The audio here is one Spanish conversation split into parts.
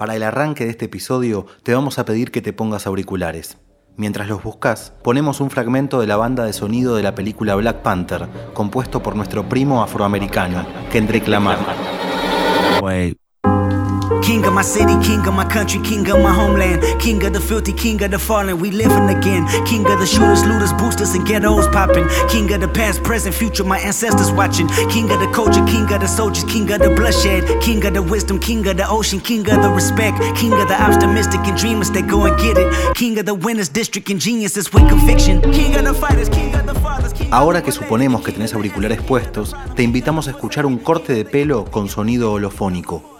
Para el arranque de este episodio te vamos a pedir que te pongas auriculares. Mientras los buscas, ponemos un fragmento de la banda de sonido de la película Black Panther, compuesto por nuestro primo afroamericano, Kendrick Lamar. King of my city, king of my country, king of my homeland, king of the filthy, king of the fallen, we living again. King of the shooters, looters, boosters, and ghettos popping. King of the past, present, future, my ancestors watching. King of the culture, king of the soldiers, king of the bloodshed, king of the wisdom, king of the ocean, king of the respect, king of the optimistic and dreamers that go and get it. King of the winners, district and geniuses with conviction. King of the fighters, king of the fathers. King Ahora que suponemos que tenés auriculares puestos, te invitamos a escuchar un corte de pelo con sonido holofónico.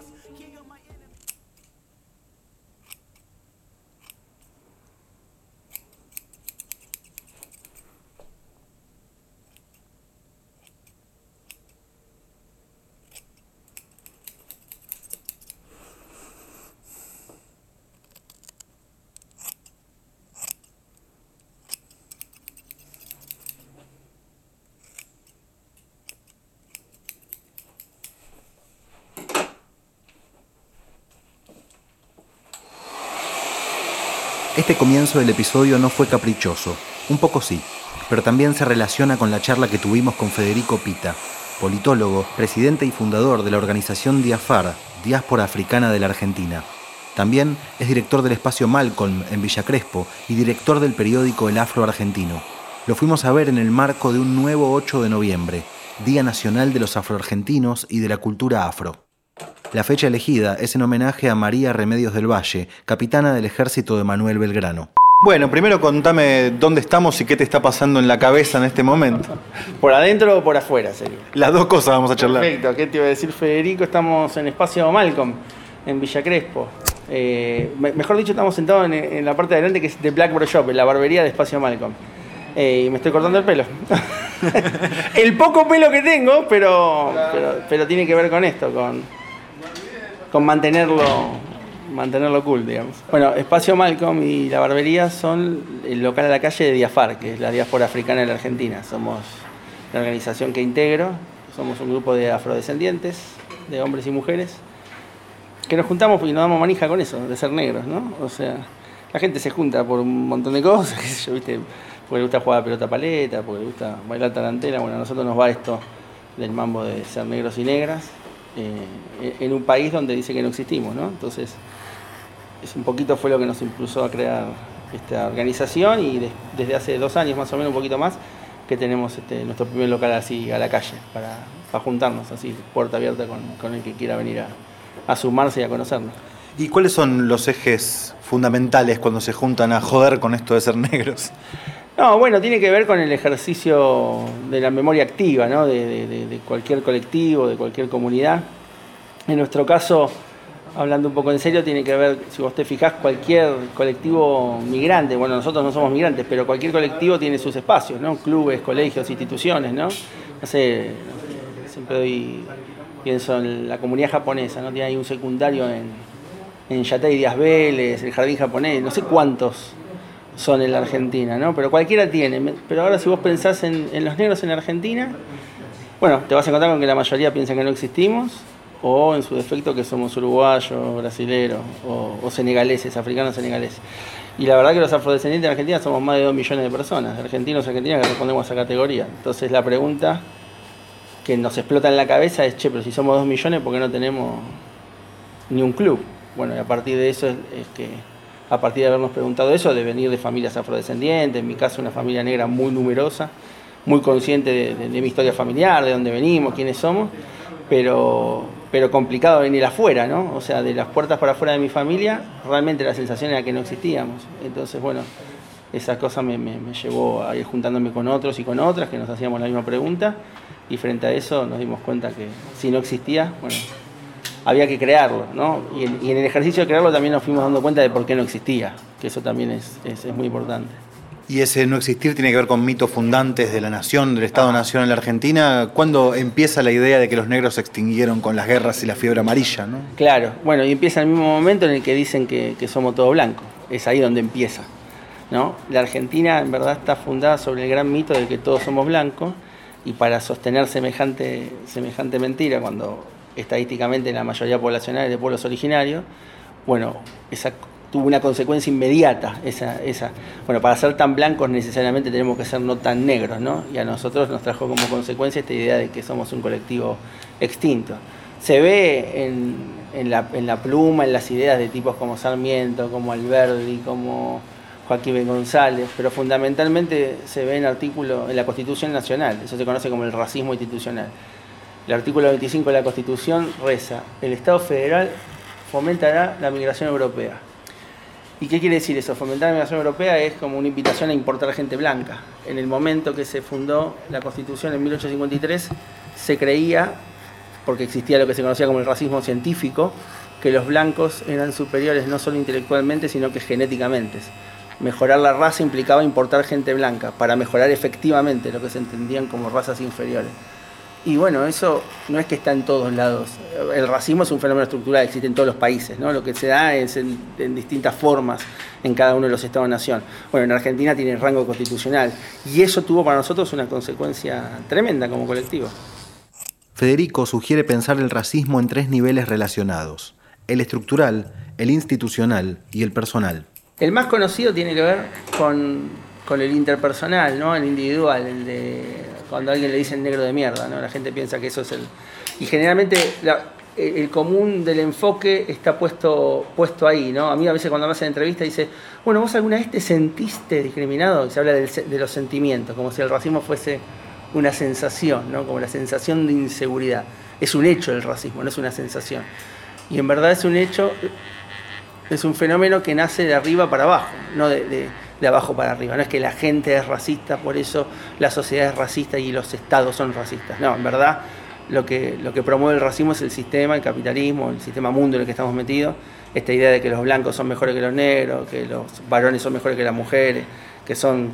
Este comienzo del episodio no fue caprichoso, un poco sí, pero también se relaciona con la charla que tuvimos con Federico Pita, politólogo, presidente y fundador de la organización Diafar, Diáspora Africana de la Argentina. También es director del espacio Malcolm en Villa Crespo y director del periódico El Afro Argentino. Lo fuimos a ver en el marco de un nuevo 8 de noviembre, Día Nacional de los Afroargentinos y de la Cultura Afro. La fecha elegida es en homenaje a María Remedios del Valle, capitana del ejército de Manuel Belgrano. Bueno, primero contame dónde estamos y qué te está pasando en la cabeza en este momento. ¿Por adentro o por afuera sería? Las dos cosas vamos a charlar. Perfecto, ¿qué te iba a decir Federico? Estamos en Espacio Malcolm, en Villa Crespo. Eh, me- mejor dicho, estamos sentados en, en la parte de adelante que es de Black Bro Shop, en la barbería de Espacio Malcolm. Eh, y me estoy cortando el pelo. el poco pelo que tengo, pero, pero, pero tiene que ver con esto, con, con mantenerlo, mantenerlo cool, digamos. Bueno, Espacio Malcolm y la barbería son el local a la calle de Diafar, que es la diáspora africana de la Argentina. Somos la organización que integro, somos un grupo de afrodescendientes, de hombres y mujeres, que nos juntamos y nos damos manija con eso, de ser negros, ¿no? O sea, la gente se junta por un montón de cosas, yo, ¿viste? Porque le gusta jugar a pelota paleta, porque le gusta bailar tarantela. Bueno, a nosotros nos va esto del mambo de ser negros y negras, eh, en un país donde dice que no existimos, ¿no? Entonces, es un poquito fue lo que nos impulsó a crear esta organización y de- desde hace dos años más o menos, un poquito más, que tenemos este, nuestro primer local así a la calle, para, juntarnos así, puerta abierta con, con el que quiera venir a sumarse y a conocernos. ¿Y cuáles son los ejes fundamentales cuando se juntan a joder con esto de ser negros? No, bueno, tiene que ver con el ejercicio de la memoria activa, ¿no? de, de- de- cualquier colectivo, de cualquier comunidad. En nuestro caso, hablando un poco en serio, tiene que ver, si vos te fijás, cualquier colectivo migrante, bueno, nosotros no somos migrantes, pero cualquier colectivo tiene sus espacios, ¿no? Clubes, colegios, instituciones, ¿no? No sé, siempre doy, pienso en la comunidad japonesa, ¿no? Tiene ahí un secundario en, en Yatay Díaz Vélez, el Jardín Japonés, no sé cuántos son en la Argentina, ¿no? Pero cualquiera tiene. Pero ahora si vos pensás en, en los negros en Argentina, bueno, te vas a encontrar con que la mayoría piensa que no existimos, o en su defecto que somos uruguayos, brasileros, o, o senegaleses, africanos senegaleses. Y la verdad que los afrodescendientes en Argentina somos más de 2 millones de personas, argentinos y argentinas que respondemos a esa categoría. Entonces la pregunta que nos explota en la cabeza es, che, pero si somos 2 millones, ¿por qué no tenemos ni un club? Bueno, y a partir de eso es, es que, a partir de habernos preguntado eso, de venir de familias afrodescendientes, en mi caso una familia negra muy numerosa, muy consciente de, mi historia familiar, de dónde venimos, quiénes somos, pero, pero complicado venir afuera, ¿no? O sea, de las puertas para afuera de mi familia, realmente la sensación era que no existíamos. Entonces, bueno, esa cosa me, me- me llevó a ir juntándome con otros y con otras que nos hacíamos la misma pregunta y frente a eso nos dimos cuenta que si no existía, bueno, había que crearlo, ¿no? Y en, y en el ejercicio de crearlo también nos fuimos dando cuenta de por qué no existía, que eso también es, es- es muy importante. Y ese no existir tiene que ver con mitos fundantes de la nación, del Estado-Nación en la Argentina. ¿Cuándo empieza la idea de que los negros se extinguieron con las guerras y la fiebre amarilla? ¿no? Claro, bueno, y empieza el mismo momento en el que dicen que, que somos todo blanco. Es ahí donde empieza. ¿no? La Argentina en verdad está fundada sobre el gran mito de que todos somos blancos y para sostener semejante, semejante mentira, cuando estadísticamente la mayoría poblacional de pueblos originarios, bueno, esa tuvo una consecuencia inmediata. Esa, esa, bueno, para ser tan blancos necesariamente tenemos que ser no tan negros, ¿no? Y a nosotros nos trajo como consecuencia esta idea de que somos un colectivo extinto. Se ve en, en, la, en la pluma, en las ideas de tipos como Sarmiento, como Alberdi, como Joaquín. González, pero fundamentalmente se ve en artículo en la Constitución Nacional, eso se conoce como el racismo institucional. El artículo 25 de la Constitución reza, el Estado federal fomentará la migración europea ¿Y qué quiere decir eso? Fomentar la migración europea es como una invitación a importar gente blanca. En el momento que se fundó la Constitución en 1853, se creía, porque existía lo que se conocía como el racismo científico, que los blancos eran superiores no solo intelectualmente, sino que genéticamente. Mejorar la raza implicaba importar gente blanca para mejorar efectivamente lo que se entendían como razas inferiores. Y bueno, eso no es que está en todos lados. El racismo es un fenómeno estructural, existe en todos los países, ¿no? Lo que se da es en, distintas formas en cada uno de los estados-nación. Bueno, en Argentina tiene rango constitucional y eso tuvo para nosotros una consecuencia tremenda como colectivo. Federico sugiere pensar el racismo en tres niveles relacionados, el estructural, el institucional y el personal. El más conocido tiene que ver con, con el interpersonal, ¿no? el individual, el de cuando alguien le dicen negro de mierda, ¿no? La gente piensa que eso es el... Y generalmente el común del enfoque está puesto, puesto ahí, ¿no? A mí a veces cuando me hacen entrevista dice, bueno, ¿vos alguna vez te sentiste discriminado? Y se habla de los sentimientos, como si el racismo fuese una sensación, ¿no? Como la sensación de inseguridad. Es un hecho el racismo, no es una sensación. Y en verdad es un hecho, es un fenómeno que nace de arriba para abajo, no de abajo para arriba. No es que la gente es racista, por eso la sociedad es racista y los estados son racistas. No, en verdad lo que, lo que promueve el racismo es el sistema, el capitalismo, el sistema mundo en el que estamos metidos. Esta idea de que los blancos son mejores que los negros, que los varones son mejores que las mujeres, que son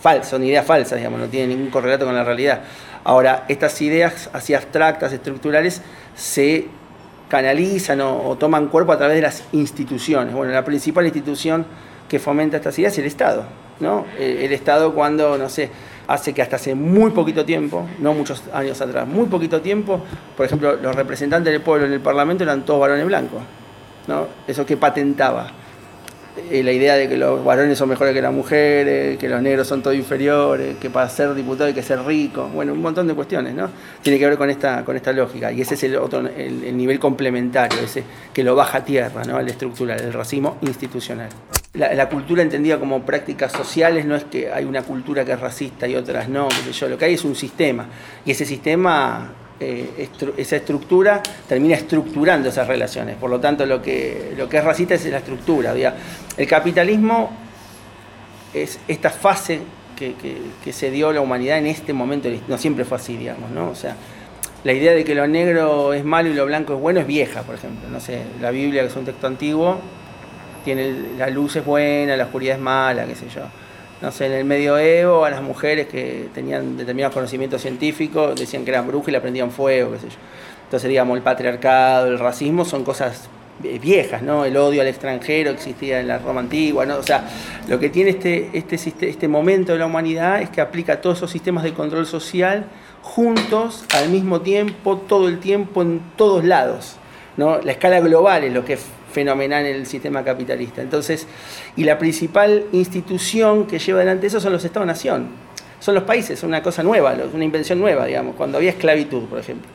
falsas, son ideas falsas, digamos, no tienen ningún correlato con la realidad. Ahora, estas ideas así abstractas, estructurales, se canalizan o, o toman cuerpo a través de las instituciones. Bueno, la principal institución que fomenta estas ideas es el Estado. ¿no? Eh, el Estado cuando, no sé, hace que hasta hace muy poquito tiempo, no muchos años atrás, muy poquito tiempo, por ejemplo, los representantes del pueblo en el Parlamento eran todos varones blancos. ¿no? Eso que patentaba. Eh, la idea de que los varones son mejores que las mujeres, que los negros son todos inferiores, que para ser diputado hay que ser rico, bueno, un montón de cuestiones, ¿no? Tiene que ver con esta, con esta lógica. Y ese es el otro, el, nivel complementario, ese que lo baja a tierra, ¿no? El estructural, el racismo institucional la, cultura entendida como prácticas sociales no es que hay una cultura que es racista y otras no, yo, lo que hay es un sistema y ese sistema, eh, esa estructura termina estructurando esas relaciones, por lo tanto lo que, lo que es racista es la estructura. El capitalismo es esta fase que, que, se dio la humanidad en este momento, no siempre fue así, digamos, ¿no? O sea, la idea de que lo negro es malo y lo blanco es bueno es vieja, por ejemplo. No sé, la Biblia, que es un texto antiguo, tiene la luz es buena, la oscuridad es mala, qué sé yo. No sé, en el medioevo a las mujeres que tenían determinados conocimientos científicos decían que eran brujas y le prendían fuego, qué sé yo. Entonces, digamos, el patriarcado, el racismo son cosas viejas, ¿no? El odio al extranjero existía en la Roma antigua, ¿no? O sea, lo que tiene este, este, este momento de la humanidad es que aplica todos esos sistemas de control social juntos, al mismo tiempo, todo el tiempo, en todos lados. ¿no? La escala global es lo que fenomenal en el sistema capitalista. Entonces, y la principal institución que lleva adelante eso son los Estados-nación. Son los países, una cosa nueva, una invención nueva, digamos, cuando había esclavitud, por ejemplo.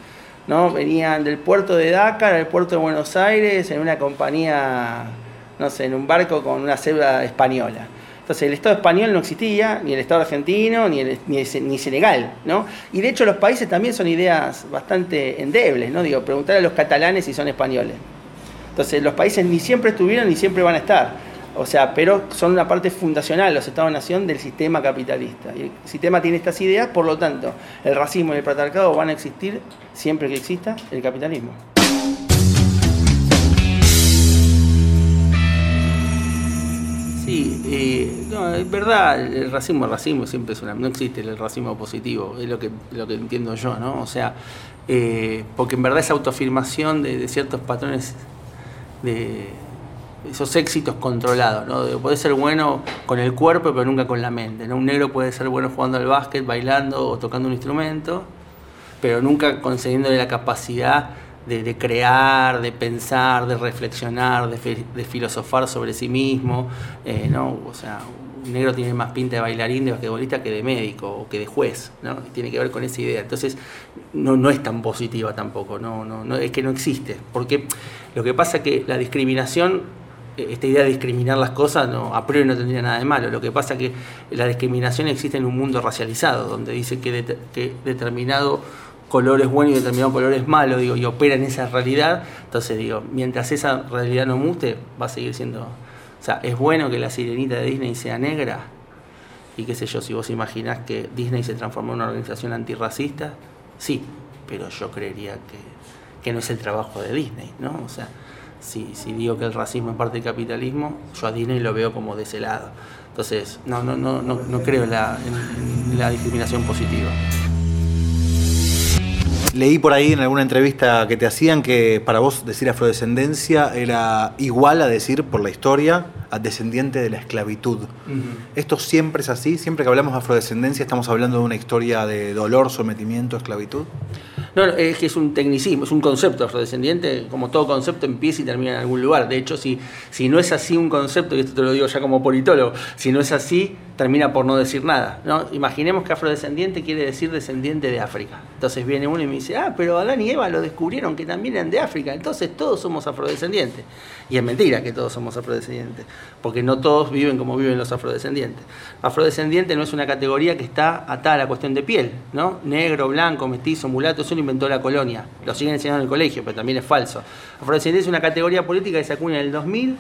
¿no? Venían del puerto de Dakar al puerto de Buenos Aires en una compañía, no sé, en un barco con una cebra española. Entonces el Estado español no existía, ni el Estado argentino, ni, ni, ni, Senegal, ¿no? Y de hecho los países también son ideas bastante endebles, ¿no? Digo, preguntar a los catalanes si son españoles. Entonces los países ni siempre estuvieron ni siempre van a estar. O sea, pero son una parte fundacional, los Estados-nación, del sistema capitalista. Y el sistema tiene estas ideas, por lo tanto, el racismo y el patriarcado van a existir siempre que exista el capitalismo. Sí, eh, no, es verdad, el racismo, el racismo siempre es una, no existe el racismo positivo, es lo que, lo que entiendo yo, ¿no? O sea, eh, porque en verdad esa autoafirmación de ciertos patrones de esos éxitos controlados, ¿no? puede ser bueno con el cuerpo, pero nunca con la mente. ¿no? Un negro puede ser bueno jugando al básquet, bailando o tocando un instrumento, pero nunca concediéndole la capacidad de, crear, de pensar, de reflexionar, de, filosofar sobre sí mismo, eh, ¿no? O sea, negro tiene más pinta de bailarín, de basquetbolista que de médico o que de juez, ¿no? tiene que ver con esa idea. Entonces, no, no es tan positiva tampoco, no, no, no, es que no existe. Porque lo que pasa es que la discriminación, eh, esta idea de discriminar las cosas, no, a priori no tendría nada de malo. Lo que pasa es que la discriminación existe en un mundo racializado, donde dice que, que determinado color es bueno y determinado color es malo, digo, y opera en esa realidad. Entonces, digo, mientras esa realidad no mute, va a seguir siendo o sea, es bueno que la sirenita de Disney sea negra. Y qué sé yo, si vos imaginás que Disney se transformó en una organización antirracista, sí, pero yo creería que, no es el trabajo de Disney, ¿no? O sea, si, si, digo que el racismo es parte del capitalismo, yo a Disney lo veo como de ese lado. Entonces, no, no, no, no, no creo en la discriminación positiva. Leí por ahí en alguna entrevista que te hacían que para vos decir afrodescendencia era igual a decir por la historia a descendiente de la esclavitud. ¿Esto siempre es así? ¿Siempre que hablamos de afrodescendencia estamos hablando de una historia de dolor, sometimiento, esclavitud? No, es que es un tecnicismo, es un concepto afrodescendiente, como todo concepto empieza y termina en algún lugar. De hecho, si, si no es así un concepto, y esto te lo digo ya como politólogo, si no es así, termina por no decir nada. ¿no? Imaginemos que afrodescendiente quiere decir descendiente de África. Entonces viene uno y me dice, ah, pero Adán y Eva lo descubrieron que también eran de África, entonces todos somos afrodescendientes. Y es mentira que todos somos afrodescendientes, porque no todos viven como viven los afrodescendientes. Afrodescendiente no es una categoría que está atada a la cuestión de piel, ¿no? Negro, blanco, mestizo, mulato, eso lo inventó la colonia. Lo siguen enseñando en el colegio, pero también es falso. Afrodescendiente es una categoría política que se acuña en el 2000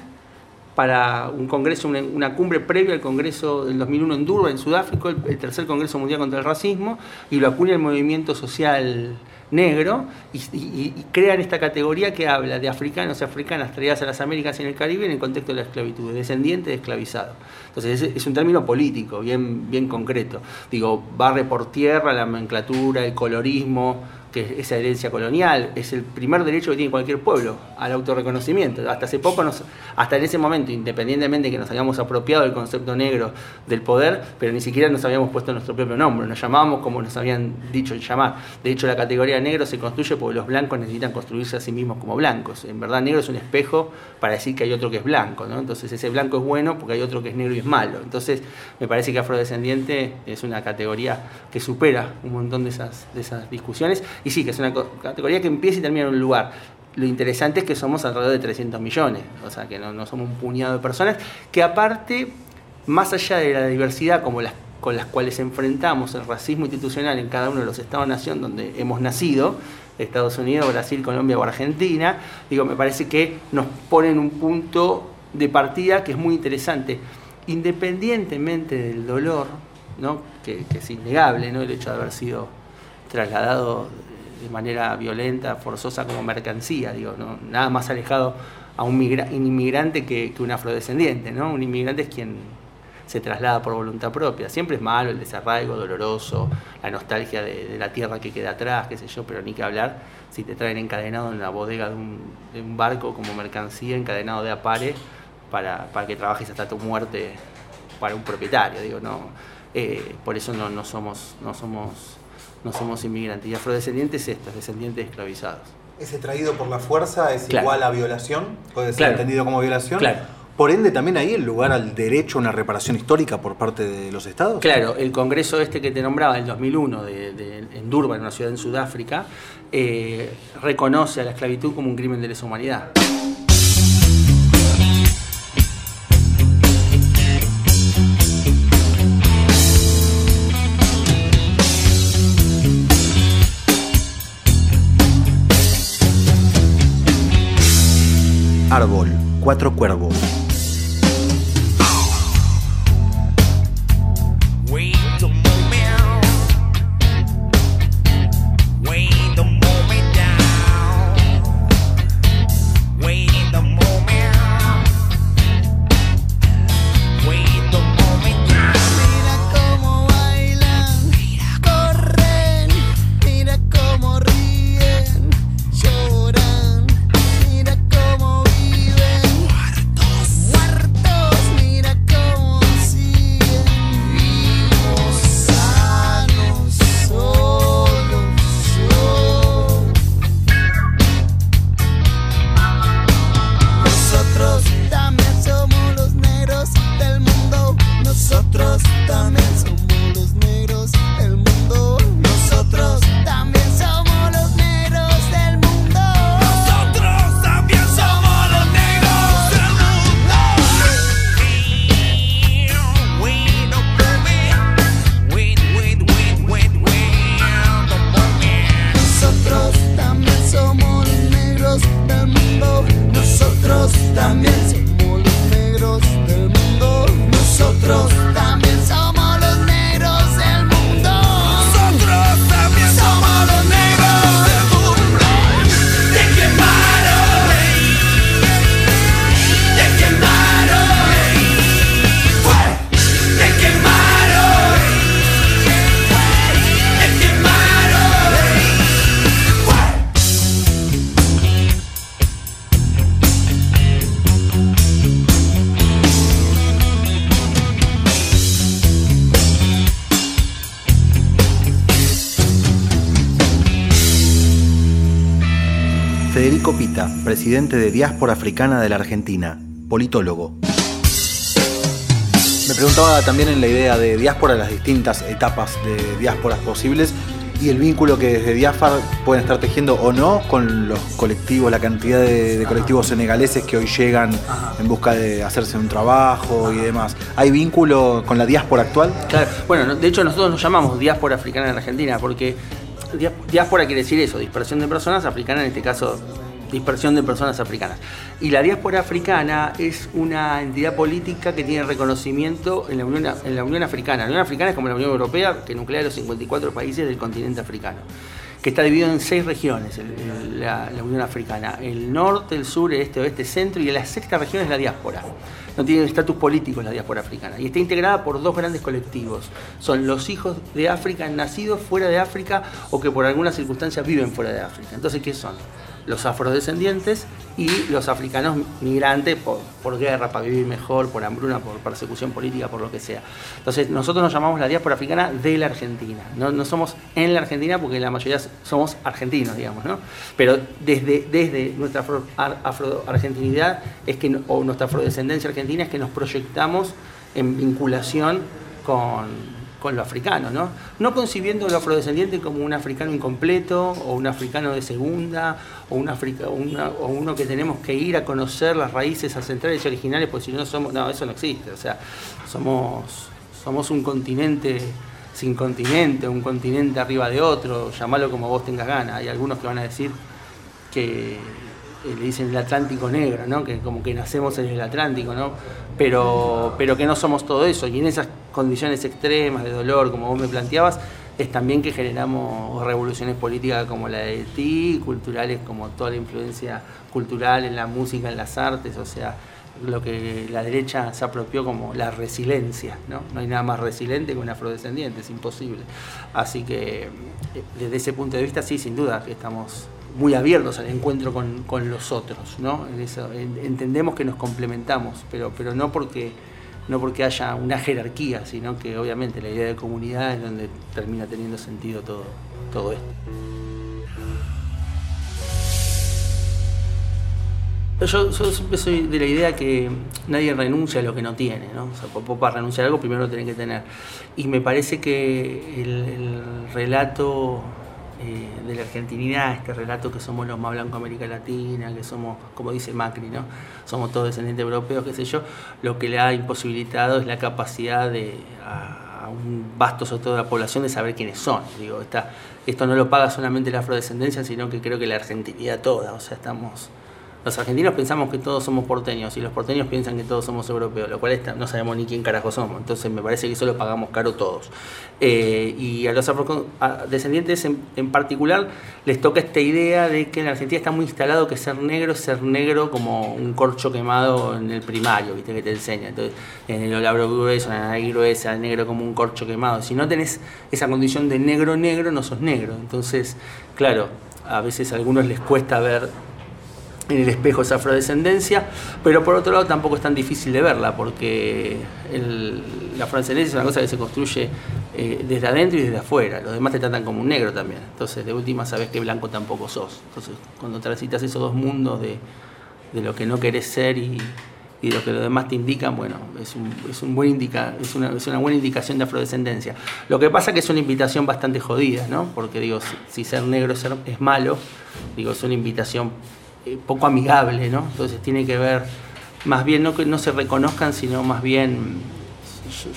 para un congreso, una, cumbre previa al congreso del 2001 en Durban, en Sudáfrica, el, tercer congreso mundial contra el racismo, y lo acuña el movimiento social negro y, crean esta categoría que habla de africanos y africanas traídas a las Américas y en el Caribe en el contexto de la esclavitud, descendiente de esclavizado. Entonces es, es, un término político, bien, bien concreto. Digo, barre por tierra la nomenclatura, el colorismo, que es esa herencia colonial, es el primer derecho que tiene cualquier pueblo al autorreconocimiento. Hasta hace poco, nos, hasta en ese momento, independientemente de que nos habíamos apropiado del concepto negro del poder, pero ni siquiera nos habíamos puesto nuestro propio nombre, nos llamábamos como nos habían dicho llamar. De hecho, la categoría negro se construye porque los blancos necesitan construirse a sí mismos como blancos. En verdad, negro es un espejo para decir que hay otro que es blanco, ¿no? Entonces, ese blanco es bueno porque hay otro que es negro y es malo. Entonces, me parece que afrodescendiente es una categoría que supera un montón de esas, de esas discusiones y sí, que es una categoría que empieza y termina en un lugar. Lo interesante es que somos alrededor de 300 millones, o sea, que no, somos un puñado de personas, que aparte, más allá de la diversidad como las, con las cuales enfrentamos el racismo institucional en cada uno de los estados-nación donde hemos nacido, Estados Unidos, Brasil, Colombia o Argentina, digo, me parece que nos ponen un punto de partida que es muy interesante. Independientemente del dolor, ¿no? que, que es innegable ¿no? el hecho de haber sido trasladado de manera violenta, forzosa como mercancía, digo, ¿no? nada más alejado a un, inmigrante que, un afrodescendiente, ¿no? Un inmigrante es quien se traslada por voluntad propia. Siempre es malo el desarraigo, doloroso, la nostalgia de, la tierra que queda atrás, qué sé yo, pero ni que hablar si te traen encadenado en la bodega de un, barco como mercancía, encadenado de apare, para, para, que trabajes hasta tu muerte para un propietario, digo, no. Eh, por eso no somos, no somos no somos inmigrantes. Y afrodescendientes estos, descendientes esclavizados. Ese traído por la fuerza es igual a violación, puede ser entendido como violación. Claro. Por ende, también ahí el lugar al derecho a una reparación histórica por parte de los estados. Claro, el congreso este que te nombraba, el 2001, de, en Durban, una ciudad en Sudáfrica, eh, reconoce a la esclavitud como un crimen de lesa humanidad. Árbol, cuatro cuervos. Presidente de Diáspora Africana de la Argentina, politólogo. Me preguntaba también en la idea de diáspora las distintas etapas de diásporas posibles y el vínculo que desde Diáfar pueden estar tejiendo o no con los colectivos, la cantidad de, colectivos senegaleses que hoy llegan en busca de hacerse un trabajo y demás. ¿Hay vínculo con la diáspora actual? Claro, bueno, de hecho nosotros nos llamamos diáspora africana en Argentina porque diáspora quiere decir eso, dispersión de personas, africana en este caso dispersión de personas africanas. Y la diáspora africana es una entidad política que tiene reconocimiento en la Unión, en la Unión Africana. La Unión Africana es como la Unión Europea, que nuclea los 54 países del continente africano que está dividido en seis regiones, la, la, Unión Africana, el norte, el sur, el este, oeste, centro, y la sexta región es la diáspora. No tiene estatus político la diáspora africana. Y está integrada por dos grandes colectivos. Son los hijos de África nacidos fuera de África o que por alguna circunstancia viven fuera de África. Entonces, ¿qué son? Los afrodescendientes y los africanos migrantes por, guerra, para vivir mejor, por hambruna, por persecución política, por lo que sea. Entonces, nosotros nos llamamos la diáspora africana de la Argentina. No, somos en la Argentina porque la mayoría somos argentinos, digamos, ¿no? Pero desde, desde nuestra afro-argentinidad es que, o nuestra afrodescendencia argentina es que nos proyectamos en vinculación con con lo africano, ¿no? No concibiendo lo afrodescendiente como un africano incompleto o un africano de segunda o, un Africa, o uno que tenemos que ir a conocer las raíces ancestrales y originales, porque si no somos, no, eso no existe, o sea, somos, somos un continente sin continente, un continente arriba de otro, llamalo como vos tengas ganas. Hay algunos que van a decir que le dicen el Atlántico negro, ¿no? que como que nacemos en el Atlántico, ¿no? pero, pero que no somos todo eso. Y en esas condiciones extremas de dolor, como vos me planteabas, es también que generamos revoluciones políticas como la de ti, culturales como toda la influencia cultural en la música, en las artes, o sea, lo que la derecha se apropió como la resiliencia, ¿no? No hay nada más resiliente que un afrodescendiente, es imposible. Así que eh, desde ese punto de vista sí, sin duda que estamos muy abiertos al encuentro con, los otros, ¿no? entendemos que nos complementamos, pero, pero no porque no porque haya una jerarquía, sino que obviamente la idea de comunidad es donde termina teniendo sentido todo, todo esto. Yo, siempre soy de la idea que nadie renuncia a lo que no tiene, ¿no? O sea, para renunciar a algo primero lo tiene que tener. Y me parece que el relato eh, de la argentinidad, este relato que somos los más blancos de América Latina, que somos, como dice Macri, ¿no? somos todos descendientes europeos, qué sé yo, lo que le ha imposibilitado es la capacidad de a, un vasto sector de la población de saber quiénes son. Digo, esto no lo paga solamente la afrodescendencia, sino que creo que la argentinidad toda, o sea, estamos los argentinos pensamos que todos somos porteños y los porteños piensan que todos somos europeos, lo cual no sabemos ni quién carajo somos. Entonces me parece que eso lo pagamos caro todos. Eh, y a los afrodescendientes en, en, particular les toca esta idea de que en Argentina está muy instalado que ser negro es ser negro como un corcho quemado en el primario, ¿viste? que te enseña. Entonces, en el olabro grueso, en la nariz gruesa, el negro como un corcho quemado. Si no tenés esa condición de negro negro, no sos negro. Entonces, claro, a veces a algunos les cuesta ver en el espejo esa afrodescendencia, pero por otro lado tampoco es tan difícil de verla, porque la afrodescendencia es una cosa que se construye eh, desde adentro y desde afuera, los demás te tratan como un negro también, entonces de última sabes que blanco tampoco sos, entonces cuando transitas esos dos mundos de, lo que no querés ser y, lo que los demás te indican, bueno, es, es una buena indicación de afrodescendencia. Lo que pasa es que es una invitación bastante jodida, ¿no? Porque digo, si, ser negro es, es malo, digo, es una invitación eh, poco amigable, ¿no? Entonces tiene que ver, más bien no que no se reconozcan, sino más bien,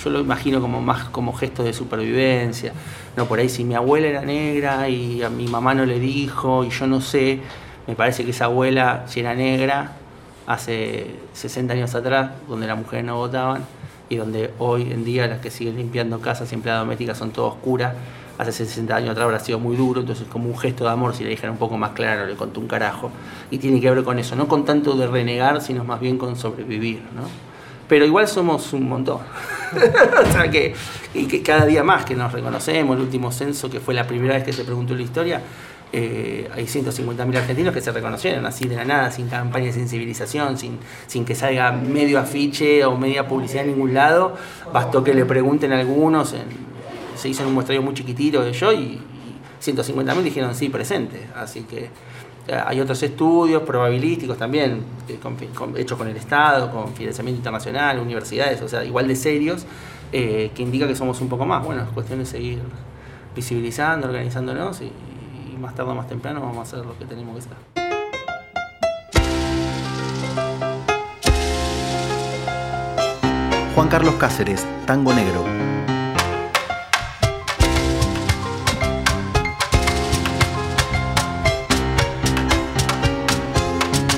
yo, lo imagino como más como gesto de supervivencia. No, por ahí si mi abuela era negra y a mi mamá no le dijo y yo no sé, me parece que esa abuela, si era negra, hace 60 años atrás, donde las mujeres no votaban y donde hoy en día las que siguen limpiando casas y empleadas domésticas son todas oscuras, hace 60 años atrás habrá sido muy duro, entonces como un gesto de amor, si le dijera un poco más claro, le contó un carajo. Y tiene que ver con eso, no con tanto de renegar, sino más bien con sobrevivir, ¿no? Pero igual somos un montón. o sea que, y que cada día más que nos reconocemos, el último censo, que fue la primera vez que se preguntó la historia, eh, hay 150.000 argentinos que se reconocieron así de la nada, sin campaña de sensibilización, sin, sin que salga medio afiche o media publicidad en ningún lado. Bastó que le pregunten a algunos en, se hizo un muestrario muy chiquitito de yo y, 150.000 dijeron sí, presente. Así que Eh, hay otros estudios probabilísticos también, hechos con el Estado, con financiamiento internacional, universidades, o sea, igual de serios, eh, que indica que somos un poco más. Bueno, es cuestión de seguir visibilizando, organizándonos y, y más tarde o más temprano vamos a hacer lo que tenemos que hacer. Juan Carlos Cáceres, Tango Negro.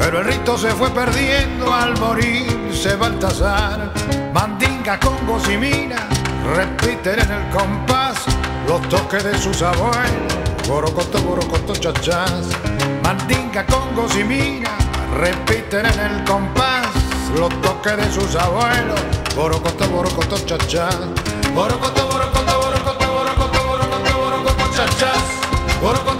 pero el rito se fue perdiendo al morirse Baltasar. Mandinga, congos y repiten en el compás los toques de sus abuelos. Borocoto, borocoto, chachás. Mandinga, congos y mina repiten en el compás los toques de sus abuelos. Borocoto, borocoto, chachás. Borocoto, borocoto, borocoto, borocoto, borocoto, borocoto,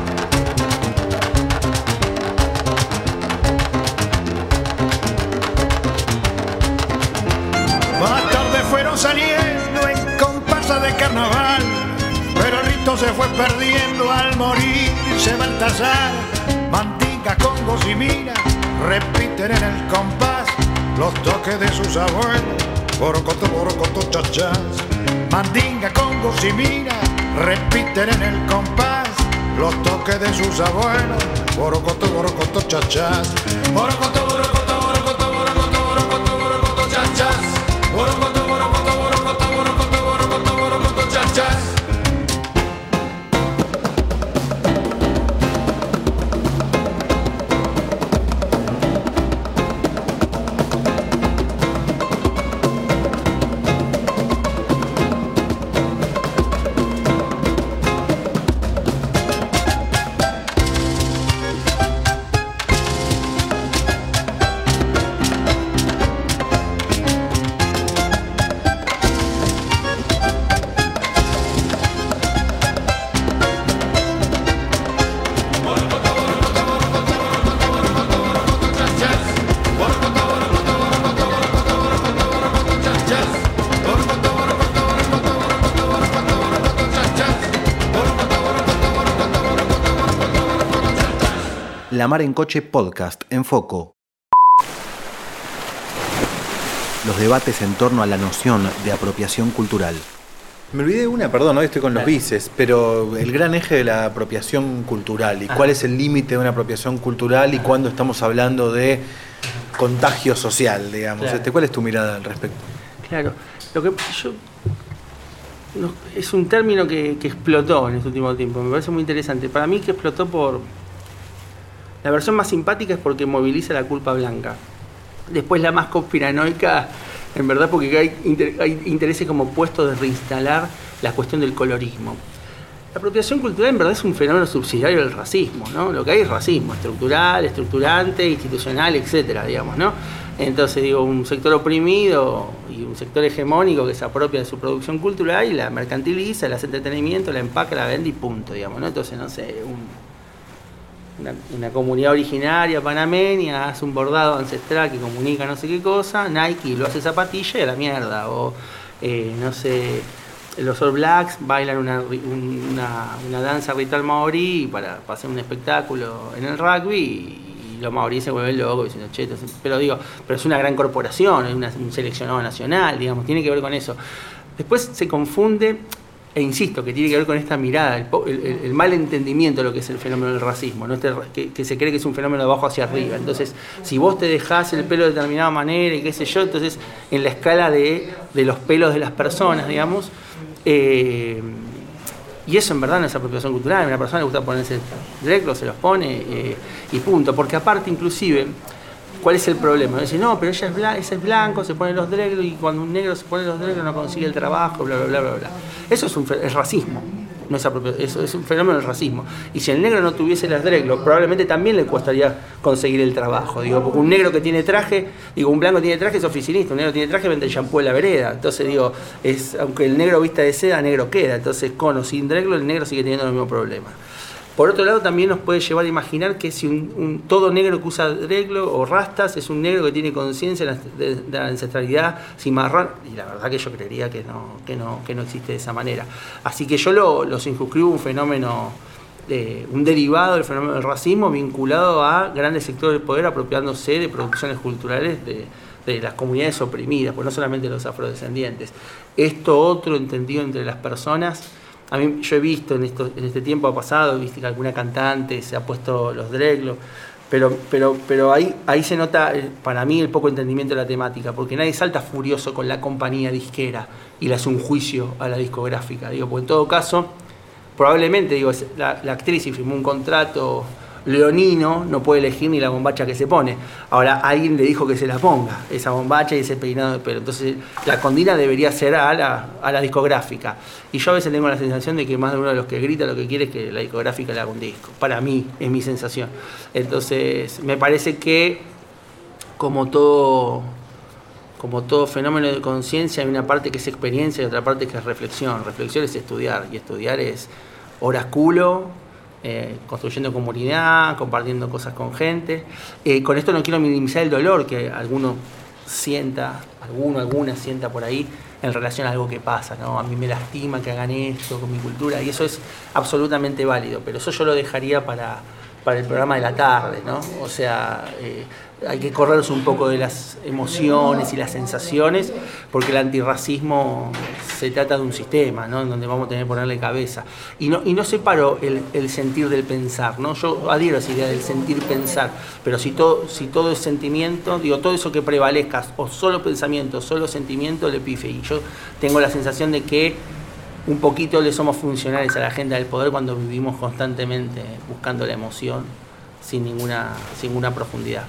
Rito se fue perdiendo al morir se Baltasar, Mantica, Congos y Mina repiten en el compás los toques de sus abuelos. Borocoto, borocoto, chachas. Mandinga, congos y mina repiten en el compás los toques de sus abuelos. Borocoto, borocoto, chachas. Borocoto, La Mar en Coche Podcast en Foco. Los debates en torno a la noción de apropiación cultural. Me olvidé de una, perdón, hoy estoy con los bices, pero el gran eje de la apropiación cultural y cuál es el límite de una apropiación cultural y cuándo estamos hablando de contagio social, digamos. Este, ¿Cuál es tu mirada al respecto? Claro, lo que yo es un término que, que, explotó en este último tiempo, me parece muy interesante. Para mí que explotó por, la versión más simpática es porque moviliza la culpa blanca. Después la más conspiranoica, en verdad, porque hay, intereses como puestos de reinstalar la cuestión del colorismo. La apropiación cultural en verdad es un fenómeno subsidiario del racismo, ¿no? Lo que hay es racismo, estructural, estructurante, institucional, etcétera, digamos, ¿no? Entonces, digo, un sector oprimido y un sector hegemónico que se apropia de su producción cultural y la mercantiliza, la hace entretenimiento, la empaca, la vende y punto, digamos, ¿no? Entonces, no sé, un una, comunidad originaria panameña hace un bordado ancestral que comunica no sé qué cosa, Nike lo hace zapatilla y a la mierda. O, eh, no sé, los All Blacks bailan una, una, danza ritual maorí para, hacer un espectáculo en el rugby y, los maoríes se vuelven locos diciendo, che, pero digo, pero es una gran corporación, es un seleccionado nacional, digamos, tiene que ver con eso. Después se confunde e insisto, que tiene que ver con esta mirada, el, mal entendimiento de lo que es el fenómeno del racismo, ¿no? Este que, se cree que es un fenómeno de abajo hacia arriba. Entonces, si vos te dejás el pelo de determinada manera y qué sé yo, entonces en la escala de, los pelos de las personas, digamos, eh, y eso en verdad no es apropiación cultural, a una persona le gusta ponerse directo, se los pone eh, y punto, porque aparte inclusive ¿Cuál es el problema? Dice, no, pero ella es ese es blanco, se pone los dreglos y cuando un negro se pone los dreglos no consigue el trabajo, bla, bla, bla, bla, bla. Eso es, un, es racismo, no es eso es un fenómeno del racismo. Y si el negro no tuviese los dreglos, probablemente también le costaría conseguir el trabajo. Digo, porque un negro que tiene traje, digo, un blanco tiene traje es oficinista, un negro tiene traje vende shampoo de la vereda. Entonces digo, es, aunque el negro vista de seda, negro queda. Entonces con o sin dreglo, el negro sigue teniendo los mismos problemas. Por otro lado, también nos puede llevar a imaginar que si un, todo negro que usa reglo o rastas es un negro que tiene conciencia de, la ancestralidad cimarrón, y la verdad que yo creería que no, que no, que no existe de esa manera. Así que yo lo, lo circunscribo un fenómeno, un derivado del fenómeno del racismo vinculado a grandes sectores del poder apropiándose de producciones culturales de, de las comunidades oprimidas, pues no solamente los afrodescendientes. Esto otro entendido entre las personas a mí, yo he visto en, esto, en este tiempo pasado, he visto que alguna cantante se ha puesto los dreglos, pero, pero, pero ahí, ahí se nota eh, para mí el poco entendimiento de la temática, porque nadie salta furioso con la compañía disquera y le hace un juicio a la discográfica. Digo, porque en todo caso, probablemente digo, la, la actriz y firmó un contrato leonino no puede elegir ni la bombacha que se pone. Ahora alguien le dijo que se la ponga, esa bombacha y ese peinado de pelo. Entonces la condina debería ser a la, a la discográfica. Y yo a veces tengo la sensación de que más de uno de los que grita lo que quiere es que la discográfica le haga un disco. Para mí es mi sensación. Entonces me parece que como todo como todo fenómeno de conciencia hay una parte que es experiencia y otra parte que es reflexión. Reflexión es estudiar y estudiar es horas culo, eh, construyendo comunidad, compartiendo cosas con gente. Eh, con esto no quiero minimizar el dolor que alguno sienta, alguno, alguna sienta por ahí en relación a algo que pasa, ¿no? A mí me lastima que hagan esto con mi cultura y eso es absolutamente válido, pero eso yo lo dejaría para, para el programa de la tarde, ¿no? O sea, eh, hay que correrse un poco de las emociones y las sensaciones, porque el antirracismo se trata de un sistema, ¿no? En donde vamos a tener que ponerle cabeza. Y no, y no separo el, sentir del pensar, ¿no? Yo adhiero a esa idea del sentir pensar, pero si todo, si todo es sentimiento, digo, todo eso que prevalezca, o solo pensamiento, solo sentimiento, le pife. Y yo tengo la sensación de que un poquito le somos funcionales a la agenda del poder cuando vivimos constantemente buscando la emoción sin ninguna, sin ninguna profundidad.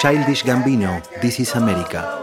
Childish Gambino, This is America.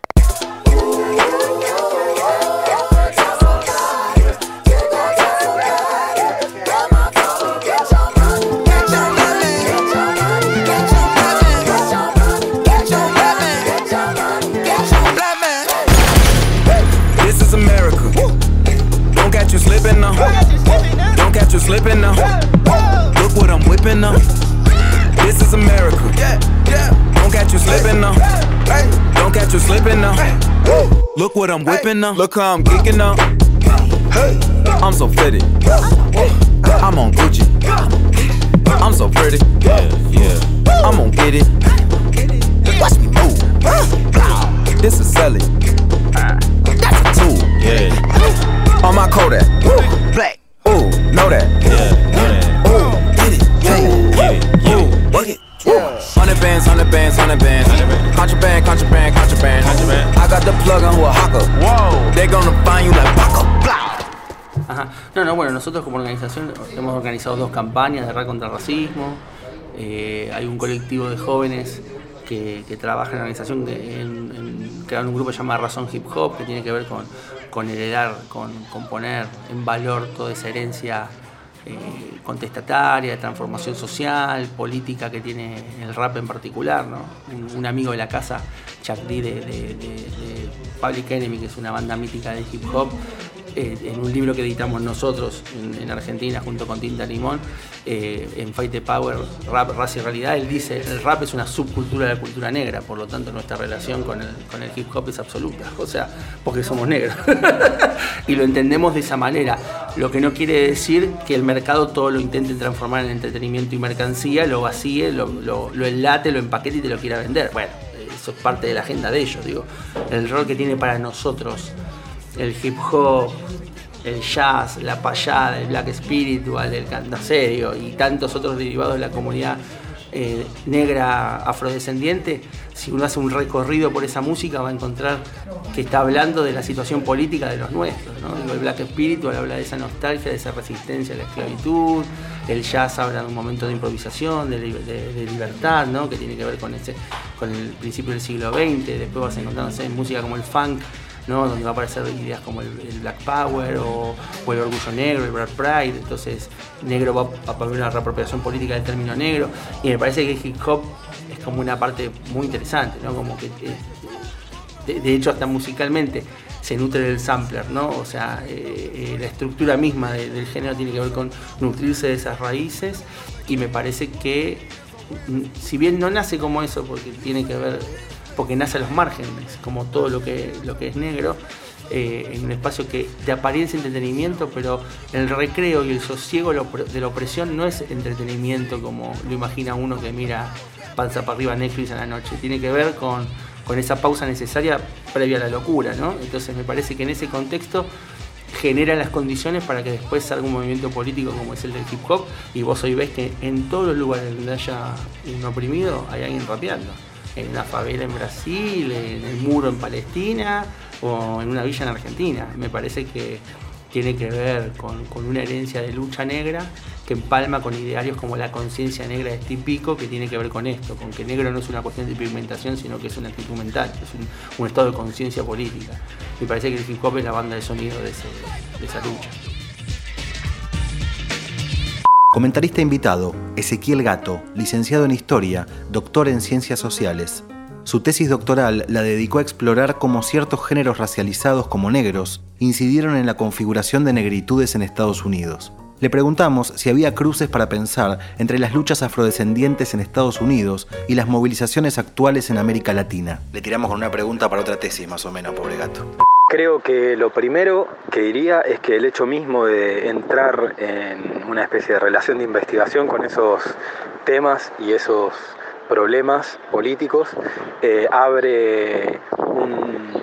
You slipping now. Look what I'm whipping now. Look how I'm geeking now. I'm so fitted. I'm on Gucci. I'm so pretty. Yeah, yeah. I'm gonna get it. Watch me move. This is selling. That's a tool. Yeah. On my Kodak. Black. Ooh, know that. Yeah, know that. Ooh, get it. Yeah. Get it. Bands, hundred bands, hundred bands. Contraband, contraband, contraband. Contraband. I got the plug on who a hawker. Whoa. They gonna find you like Paco. Blah. Ajá. No, no, bueno, nosotros como organización hemos organizado dos campañas de rap contra el racismo. Eh, hay un colectivo de jóvenes que, que trabaja en la organización que en, en- crearon un grupo llamado Razón Hip Hop que tiene que ver con, con heredar, con, con poner en valor toda esa herencia eh, contestataria, de transformación social, política que tiene el rap en particular. ¿no? Un, amigo de la casa, Chuck D de- de Public Enemy, que es una banda mítica de hip hop, eh, en un libro que editamos nosotros en, en Argentina junto con Tinta Limón, eh, en Fight the Power, Rap, Raza y Realidad, él dice, el rap es una subcultura de la cultura negra, por lo tanto nuestra relación con el, con el hip hop es absoluta, o sea, porque somos negros. y lo entendemos de esa manera, lo que no quiere decir que el mercado todo lo intente transformar en entretenimiento y mercancía, lo vacíe, lo, lo, lo enlate, lo empaquete y te lo quiera vender. Bueno, eso es parte de la agenda de ellos, digo, el rol que tiene para nosotros el hip hop, el jazz, la payada, el black spiritual, el canta serio y tantos otros derivados de la comunidad eh, negra afrodescendiente, si uno hace un recorrido por esa música va a encontrar que está hablando de la situación política de los nuestros. ¿no? El black spiritual habla de esa nostalgia, de esa resistencia a la esclavitud, el jazz habla de un momento de improvisación, de, li- de- de libertad, ¿no? que tiene que ver con, ese, con el principio del siglo XX, después vas no sé, música como el funk, ¿no? donde va a aparecer ideas como el, Black Power o, el Orgullo Negro, el Black Pride, entonces negro va a haber una reapropiación política del término negro, y me parece que el hip hop es como una parte muy interesante, ¿no? como que, eh, de, hecho hasta musicalmente se nutre del sampler, ¿no? o sea, eh, eh, la estructura misma de- del género tiene que ver con nutrirse de esas raíces, y me parece que mm, si bien no nace como eso, porque tiene que ver, porque nace a los márgenes, como todo lo que, lo que es negro, eh, en un espacio que de apariencia entretenimiento, pero el recreo y el sosiego de la opresión no es entretenimiento como lo imagina uno que mira panza para arriba Netflix a la noche, tiene que ver con, con esa pausa necesaria previa a la locura, ¿no? Entonces me parece que en ese contexto genera las condiciones para que después salga un movimiento político como es el del hip hop y vos hoy ves que en todos los lugares donde haya un oprimido hay alguien rapeando. En una favela en Brasil, en el muro en Palestina o en una villa en Argentina. Me parece que tiene que ver con, con una herencia de lucha negra que empalma con idearios como la conciencia negra de Steve Biko, que tiene que ver con esto, con que negro no es una cuestión de pigmentación, sino que es una actitud mental, es un, un estado de conciencia política. Me parece que el hip hop es la banda de sonido de, ese- de esa lucha. Comentarista invitado, Ezequiel Gato, licenciado en Historia, doctor en Ciencias Sociales. Su tesis doctoral la dedicó a explorar cómo ciertos géneros racializados como negros incidieron en la configuración de negritudes en Estados Unidos. Le preguntamos si había cruces para pensar entre las luchas afrodescendientes en Estados Unidos y las movilizaciones actuales en América Latina. Le tiramos con una pregunta para otra tesis, más o menos, pobre gato. Creo que lo primero que diría es que el hecho mismo de entrar en una especie de relación de investigación con esos temas y esos problemas políticos eh, abre un,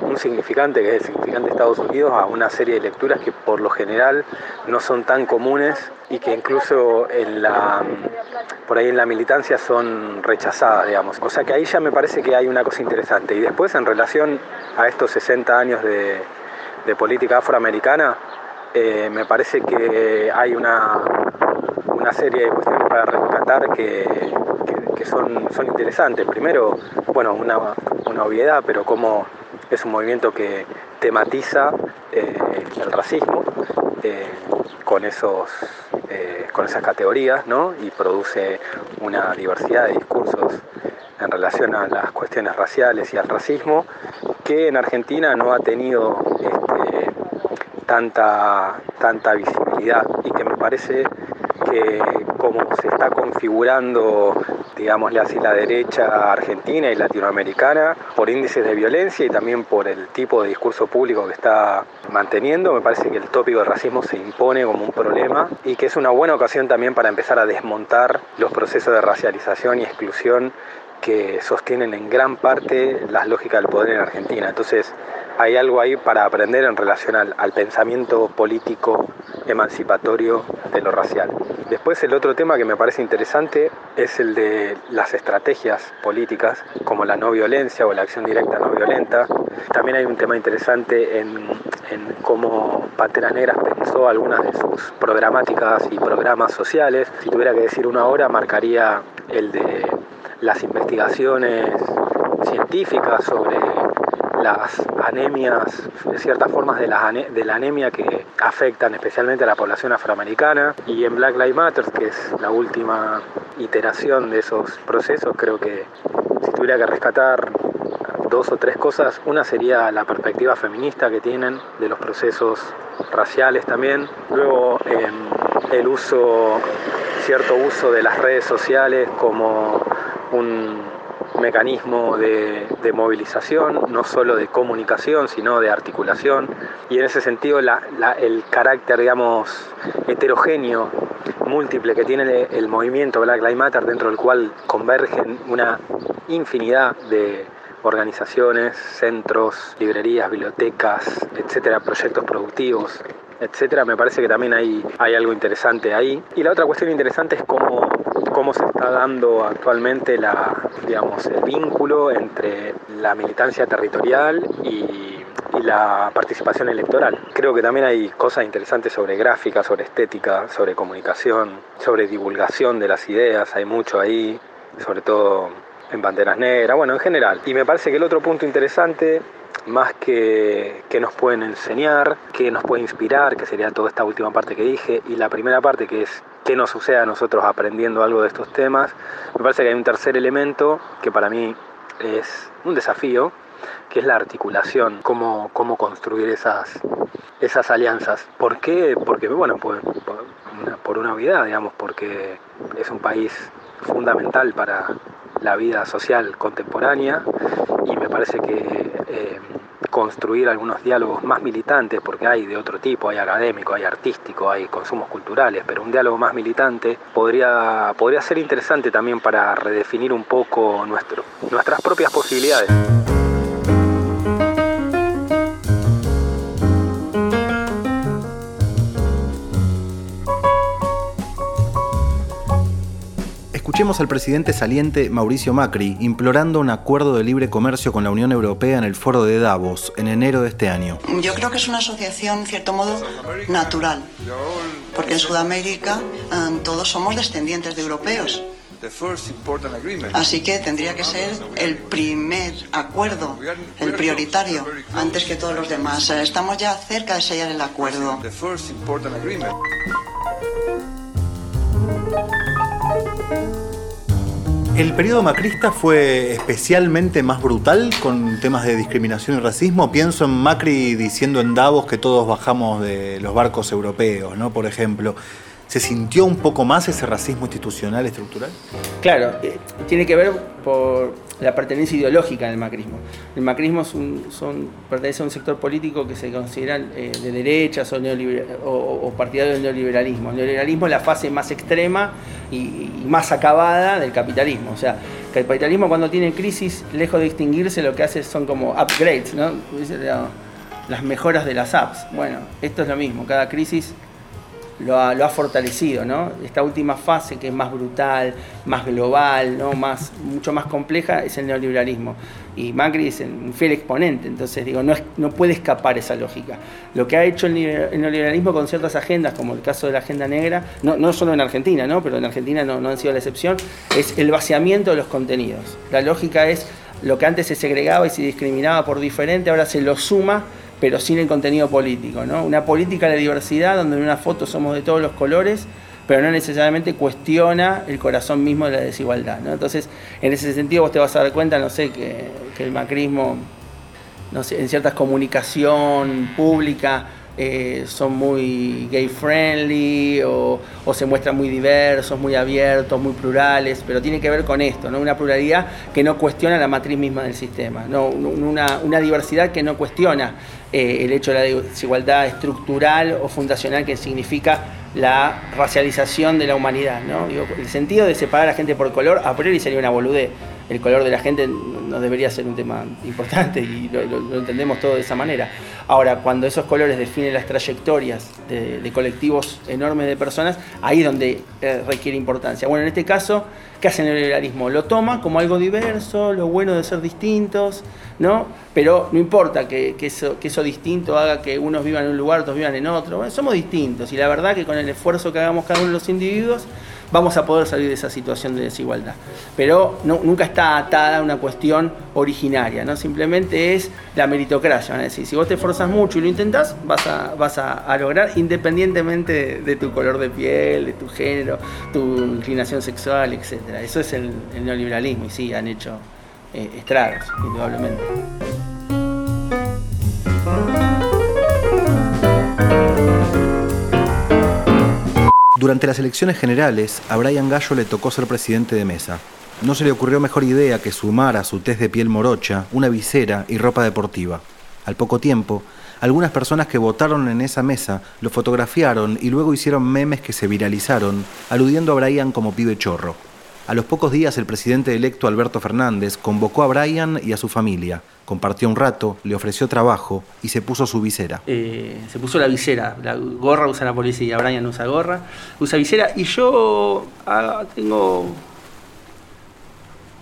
un significante, que es el significante de Estados Unidos, a una serie de lecturas que por lo general no son tan comunes y que incluso en la, por ahí en la militancia son rechazadas, digamos. O sea que ahí ya me parece que hay una cosa interesante. Y después en relación a estos 60 años de, política afroamericana, eh, me parece que hay una, una serie de cuestiones para rescatar que, que- que son, son interesantes. Primero, bueno, una, una obviedad, pero como es un movimiento que tematiza eh, el racismo eh, con, esos, eh, con esas categorías ¿no? y produce una diversidad de discursos en relación a las cuestiones raciales y al racismo que en Argentina no ha tenido este, tanta, tanta visibilidad y que me parece que como se está configurando, digámosle así, la derecha argentina y latinoamericana, por índices de violencia y también por el tipo de discurso público que está manteniendo, me parece que el tópico del racismo se impone como un problema y que es una buena ocasión también para empezar a desmontar los procesos de racialización y exclusión que sostienen en gran parte las lógicas del poder en Argentina. Entonces hay algo ahí para aprender en relación al, pensamiento político emancipatorio de lo racial. Después el otro tema que me parece interesante es el de las estrategias políticas, como la no violencia o la acción directa no violenta. También hay un tema interesante en, en cómo Panteras Negras pensó algunas de sus programáticas y programas sociales. Si tuviera que decir una hora, marcaría el de las investigaciones científicas sobre las anemias, ciertas formas de la, de la anemia que afectan especialmente a la población afroamericana. Y en Black Lives Matter, que es la última iteración de esos procesos, creo que si tuviera que rescatar dos o tres cosas, una sería la perspectiva feminista que tienen de los procesos raciales también. Luego em, el uso, cierto uso de las redes sociales como un mecanismo de, movilización, no solo de comunicación, sino de articulación. Y en ese sentido el carácter, digamos, heterogéneo, múltiple que tiene el movimiento Black Lives Matter, dentro del cual convergen una infinidad de organizaciones, centros, librerías, bibliotecas, etcétera, proyectos productivos, etcétera, me parece que también hay, hay algo interesante ahí. Y la otra cuestión interesante es cómo, cómo se está dando actualmente la, digamos, el vínculo entre la militancia territorial y y la participación electoral. Creo que también hay cosas interesantes sobre gráfica, sobre estética, sobre comunicación, sobre divulgación de las ideas, hay mucho ahí, sobre todo en banderas negras, bueno, en general. Y me parece que el otro punto interesante más que, que nos pueden enseñar, que nos puede inspirar, que sería toda esta última parte que dije, y la primera parte que es qué nos sucede a nosotros aprendiendo algo de estos temas, me parece que hay un tercer elemento que para mí es un desafío, que es la articulación, cómo, cómo construir esas, esas alianzas. ¿Por qué? Porque, bueno, por, por, una, vida, digamos, porque es un país fundamental para la vida social contemporánea y me parece que eh, construir algunos diálogos más militantes, porque hay de otro tipo, hay académico, hay artístico, hay consumos culturales, pero un diálogo más militante podría, podría ser interesante también para redefinir un poco nuestras propias posibilidades. Escuchemos al presidente saliente Mauricio Macri implorando un acuerdo de libre comercio con la Unión Europea en el foro de Davos en enero de este año. Yo creo que es una asociación, en cierto modo, natural, porque en Sudamérica eh, todos somos descendientes de europeos. Así que tendría que ser el primer acuerdo, el prioritario, antes que todos los demás. Eh, estamos ya cerca de sellar el acuerdo. ¿El periodo macrista fue especialmente más brutal con temas de discriminación y racismo? Pienso en Macri diciendo en Davos que todos bajamos de los barcos europeos, ¿no? Por ejemplo. ¿Se sintió un poco más ese racismo institucional estructural? Claro, eh, tiene que ver por la pertenencia ideológica del macrismo. El macrismo son, pertenece a un sector político que se consideran eh, de derechas o, o, partidario del neoliberalismo. El neoliberalismo es la fase más extrema y, más acabada del capitalismo. O sea, que el capitalismo cuando tiene crisis, lejos de extinguirse, lo que hace son como upgrades, ¿no? las mejoras de las apps. Bueno, esto es lo mismo, cada crisis lo ha, fortalecido, ¿no? Esta última fase que es más brutal, más global, ¿no? Más, mucho más compleja es el neoliberalismo. Y Macri es un fiel exponente, entonces digo, no, no puede escapar esa lógica. Lo que ha hecho el neoliberalismo con ciertas agendas, como el caso de la agenda negra, no, no solo en Argentina, ¿no? pero en Argentina no, no han sido la excepción, es el vaciamiento de los contenidos. La lógica es lo que antes se segregaba y se discriminaba por diferente, ahora se lo suma pero sin el contenido político. ¿no? Una política de diversidad donde en una foto somos de todos los colores, pero no necesariamente cuestiona el corazón mismo de la desigualdad. ¿no? Entonces, en ese sentido vos te vas a dar cuenta, no sé, que, el macrismo, no sé, en cierta comunicación pública eh, son muy gay friendly o, se muestran muy diversos, muy abiertos, muy plurales, pero tiene que ver con esto, ¿no? una pluralidad que no cuestiona la matriz misma del sistema, ¿no? una, diversidad que no cuestiona eh, el hecho de la desigualdad estructural o fundacional que significa la racialización de la humanidad. ¿no? el sentido de separar a la gente por color a priori sería una boludez. El color de la gente no debería ser un tema importante y lo, entendemos todo de esa manera. Ahora, cuando esos colores definen las trayectorias de, colectivos enormes de personas, ahí es donde eh, requiere importancia. Bueno, en este caso, ¿qué hace el neoliberalismo? Lo toma como algo diverso, lo bueno de ser distintos, ¿no? Pero no importa que, eso, que eso distinto haga que unos vivan en un lugar, otros vivan en otro. somos distintos y la verdad que con el esfuerzo que hagamos cada uno de los individuos, vamos a poder salir de esa situación de desigualdad. Pero nunca está atada a una cuestión originaria, ¿no? simplemente es la meritocracia. Si vos te esforzas mucho y lo intentás, vas a, vas a, lograr independientemente de, tu color de piel, de tu género, tu inclinación sexual, etc. Eso es el, neoliberalismo y sí, han hecho eh, estragos, indudablemente. Durante las elecciones generales, a Brian Gallo le tocó ser presidente de mesa. No se le ocurrió mejor idea que sumar a su test de piel morocha una visera y ropa deportiva. Al poco tiempo, algunas personas que votaron en esa mesa lo fotografiaron y luego hicieron memes que se viralizaron, aludiendo a Brian como pibe chorro. A los pocos días el presidente electo Alberto Fernández convocó a Brian y a su familia, compartió un rato, le ofreció trabajo y se puso su visera. Eh, se puso la visera, la gorra usa la policía, Brian usa gorra, usa visera. Y yo ah, tengo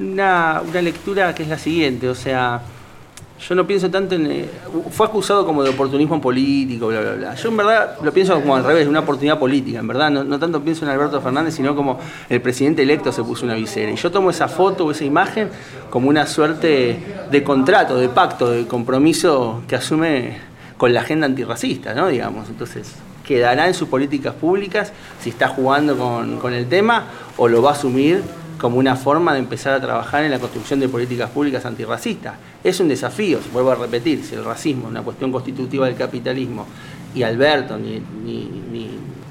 una, una lectura que es la siguiente, o sea, yo no pienso tanto en. Eh, fue acusado como de oportunismo político, bla, bla, bla. Yo en verdad lo pienso como al revés, una oportunidad política, en verdad. No, tanto pienso en Alberto Fernández, sino como el presidente electo se puso una visera. Y yo tomo esa foto o esa imagen como una suerte de contrato, de pacto, de compromiso que asume con la agenda antirracista, ¿no? Digamos. Entonces, quedará en sus políticas públicas si está jugando con, con el tema o lo va a asumir como una forma de empezar a trabajar en la construcción de políticas públicas antirracistas. Es un desafío, vuelvo a repetir, si el racismo es una cuestión constitutiva del capitalismo y Alberto ni,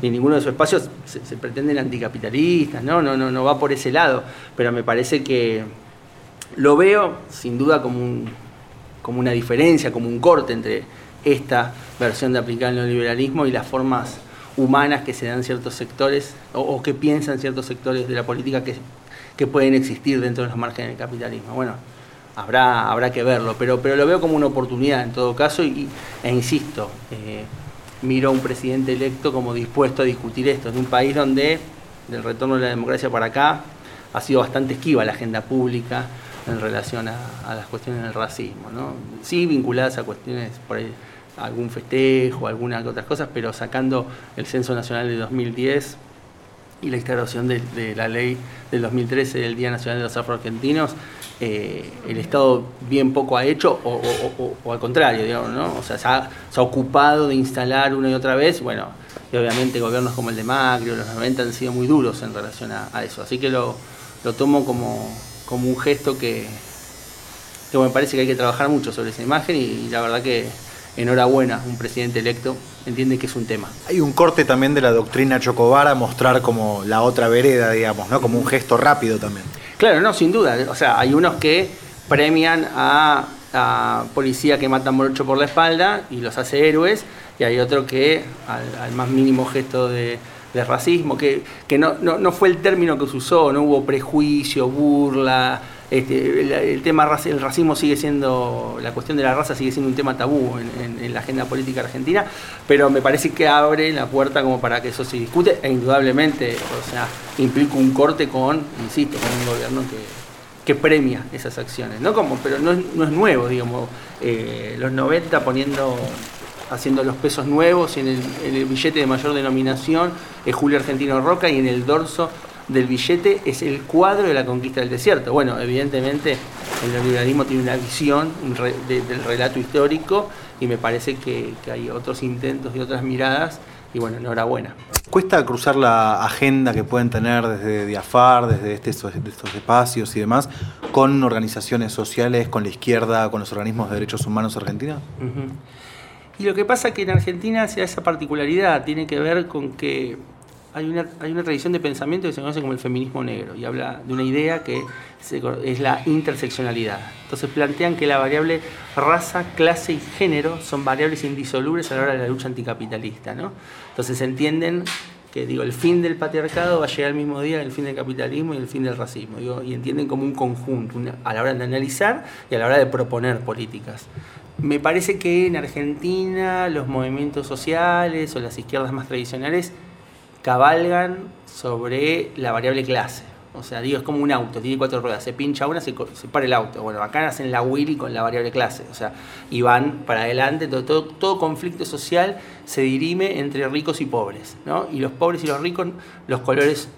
ninguno de sus espacios se, pretenden anticapitalistas, ¿no? No, no, no va por ese lado, pero me parece que lo veo sin duda como, un, como una diferencia, como un corte entre esta versión de aplicar el neoliberalismo y las formas humanas que se dan ciertos sectores o que piensan ciertos sectores de la política que que pueden existir dentro de los márgenes del capitalismo. Bueno, habrá, habrá que verlo, pero, pero lo veo como una oportunidad en todo caso y, e insisto, eh, miro a un presidente electo como dispuesto a discutir esto, en un país donde del retorno de la democracia para acá ha sido bastante esquiva la agenda pública en relación a, las cuestiones del racismo, ¿no? sí vinculadas a cuestiones por ahí, algún festejo, algunas otras cosas, pero sacando el Censo Nacional de 2010, y la instauración de, la ley del 2013 del Día Nacional de los Afroargentinos, eh, el Estado bien poco ha hecho, o, al contrario, digamos, ¿no? O sea, se ha, ocupado de instalar una y otra vez, bueno, y obviamente gobiernos como el de Macri o los 90 han sido muy duros en relación a, eso. Así que lo, tomo como, como un gesto que, que me parece que hay que trabajar mucho sobre esa imagen y la verdad que enhorabuena, un presidente electo entiende que es un tema. Hay un corte también de la doctrina Chocobar a mostrar como la otra vereda, digamos, ¿no? Como un gesto rápido también. Claro, no, sin duda. O sea, hay unos que premian a, policía que matan morocho por la espalda y los hace héroes, y hay otro que al, más mínimo gesto de, racismo, que, que no, no, no, fue el término que se usó, no hubo prejuicio, burla, este, el, tema el racismo sigue siendo, la cuestión de la raza sigue siendo un tema tabú en, la agenda política argentina, pero me parece que abre la puerta como para que eso se discute e indudablemente, o sea, implica un corte con, insisto, con un gobierno que, premia esas acciones, ¿no? Como, pero no, no es nuevo, digamos, eh, los 90 poniendo haciendo los pesos nuevos y en el, billete de mayor denominación es Julio Argentino Roca y en el dorso del billete es el cuadro de la conquista del desierto. Bueno, evidentemente el neoliberalismo tiene una visión del relato histórico y me parece que, hay otros intentos y otras miradas y bueno, enhorabuena. ¿Cuesta cruzar la agenda que pueden tener desde Diafar, desde este, estos, espacios y demás, con organizaciones sociales, con la izquierda, con los organismos de derechos humanos argentinos? Y lo que pasa es que en Argentina se da esa particularidad, tiene que ver con que hay una, hay una tradición de pensamiento que se conoce como el feminismo negro y habla de una idea que es la interseccionalidad. Entonces plantean que la variable raza, clase y género son variables indisolubles a la hora de la lucha anticapitalista. ¿no? Entonces entienden que digo, el fin del patriarcado va a llegar al mismo día el fin del capitalismo y el fin del racismo. y entienden como un conjunto a la hora de analizar y a la hora de proponer políticas. Me parece que en Argentina los movimientos sociales o las izquierdas más tradicionales cabalgan sobre la variable clase. O sea, digo, es como un auto, tiene cuatro ruedas, se pincha una, se, para el auto. Bueno, acá hacen la Willy con la variable clase, o sea, y van para adelante, todo, todo, conflicto social se dirime entre ricos y pobres, ¿no? Y los pobres y los ricos, los colores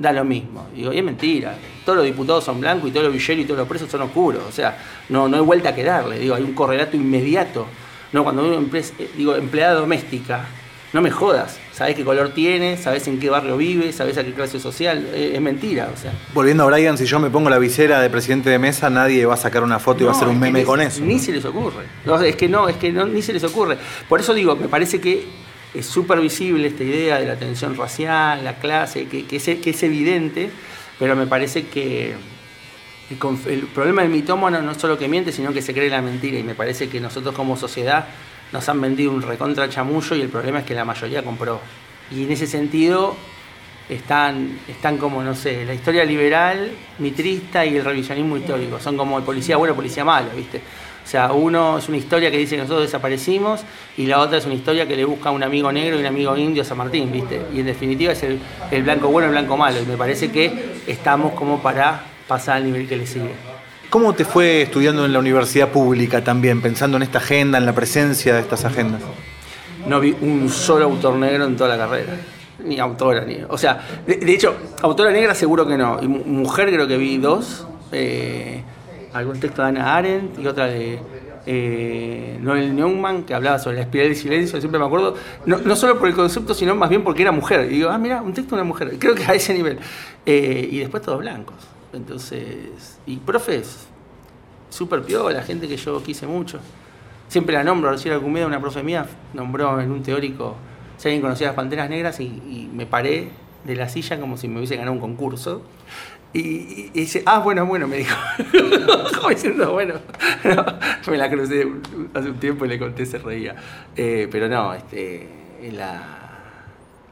da lo mismo. Digo, y es mentira, todos los diputados son blancos y todos los villeros y todos los presos son oscuros, o sea, no, no hay vuelta que darle, digo, hay un correlato inmediato. No, cuando uno eh, digo, empleada doméstica, no me jodas, sabes qué color tiene, sabes en qué barrio vive, sabes a qué clase social, es, mentira, o sea. Volviendo a Brian, si yo me pongo la visera de presidente de mesa, nadie va a sacar una foto y va a hacer un meme con eso. Ni se les ocurre. es que no, es que no, ni se les ocurre. Por eso digo, me parece que es súper visible esta idea de la tensión racial, la clase, que, que, es, evidente, pero me parece que el, problema del mitómano no es solo que miente, sino que se cree la mentira. Y me parece que nosotros como sociedad nos han vendido un recontra chamullo y el problema es que la mayoría compró. Y en ese sentido están, están como, no sé, la historia liberal, mitrista y el revisionismo histórico. Son como el policía bueno, policía malo, ¿viste? O sea, uno es una historia que dice que nosotros desaparecimos y la otra es una historia que le busca un amigo negro y un amigo indio a San Martín, ¿viste? Y en definitiva es el, el blanco bueno y el blanco malo. Y me parece que estamos como para pasar al nivel que le sigue. ¿Cómo te fue estudiando en la universidad pública también, pensando en esta agenda, en la presencia de estas agendas? No vi un solo autor negro en toda la carrera. Ni autora, ni. O sea, de, hecho, autora negra seguro que no. Y mujer creo que vi dos. Eh, algún texto de Ana Arendt y otra de eh, Noel Neumann que hablaba sobre la espiral del silencio. Siempre me acuerdo, no, no, solo por el concepto, sino más bien porque era mujer. Y digo, ah, mira, un texto de una mujer. Creo que a ese nivel. Eh, y después todos blancos. Entonces, y profes, súper la gente que yo quise mucho. Siempre la nombro, recién Alcumeda, una profe mía, nombró en un teórico, si alguien conocía las panteras negras, y, me paré de la silla como si me hubiese ganado un concurso. Y, dice, ah, bueno, bueno, me dijo. como diciendo, bueno, me la crucé hace un tiempo y le conté, se reía. Eh, pero no, este, la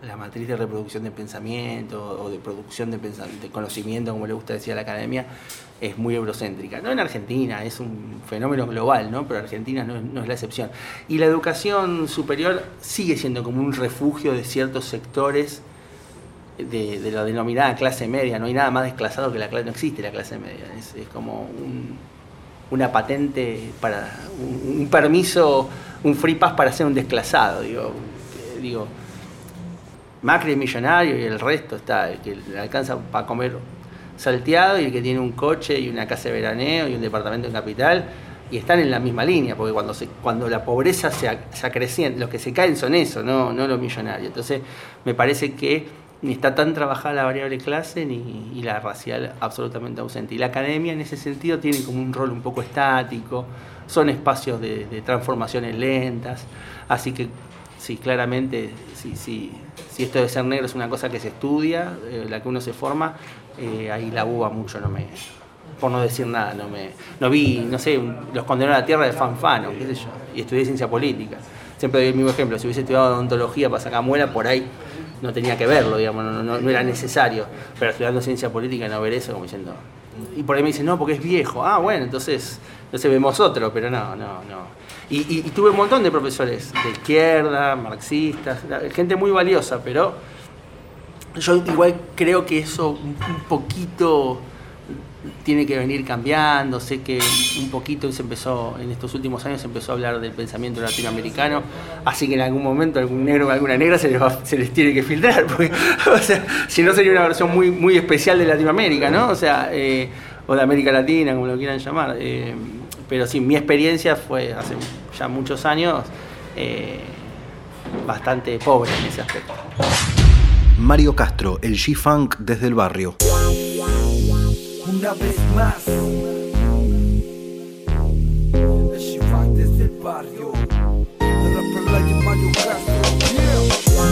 la matriz de reproducción de pensamiento o de producción de, de conocimiento, como le gusta decir a la academia, es muy eurocéntrica. No en Argentina, es un fenómeno global, ¿no? pero Argentina no, es la excepción. Y la educación superior sigue siendo como un refugio de ciertos sectores de, la denominada clase media. No hay nada más desclasado que la clase, no existe la clase media. Es, como una patente para, un, permiso, un free pass para ser un desclasado. Digo, digo Macri es millonario y el resto está, el que alcanza para comer salteado y el que tiene un coche y una casa de veraneo y un departamento en capital y están en la misma línea, porque cuando, se, cuando la pobreza se, se acrecienta, los que se caen son eso, no, no los millonarios. Entonces, me parece que ni está tan trabajada la variable clase ni la racial absolutamente ausente. Y la academia en ese sentido tiene como un rol un poco estático, son espacios de transformaciones lentas, así que sí, claramente, sí, sí, si esto de ser negro es una cosa que se estudia, eh, la que uno se forma, eh, ahí la uva mucho no me, por no decir nada, no me, no vi, no sé, los condenados a la tierra de fanfano, qué sé yo, y estudié ciencia política. Siempre doy el mismo ejemplo, si hubiese estudiado odontología para sacar muela, por ahí no tenía que verlo, digamos, no, no, era necesario, pero estudiando ciencia política no ver eso como diciendo, y por ahí me dicen, no, porque es viejo, ah, bueno, entonces, entonces vemos otro, pero no, no, no. Y, tuve un montón de profesores de izquierda, marxistas, gente muy valiosa, pero yo igual creo que eso un, poquito tiene que venir cambiando. Sé que un poquito se empezó, en estos últimos años se empezó a hablar del pensamiento latinoamericano, así que en algún momento algún negro o alguna negra se les, tiene que filtrar, porque, o sea, si no sería una versión muy, muy especial de Latinoamérica, ¿no? O sea, eh, o de América Latina, como lo quieran llamar. Eh, pero sí, mi experiencia fue hace ya muchos años eh, bastante pobre en ese aspecto. Mario Castro, el G-Funk desde el barrio. Una vez más. El G-Funk desde el barrio. De Mario Castro. Yeah.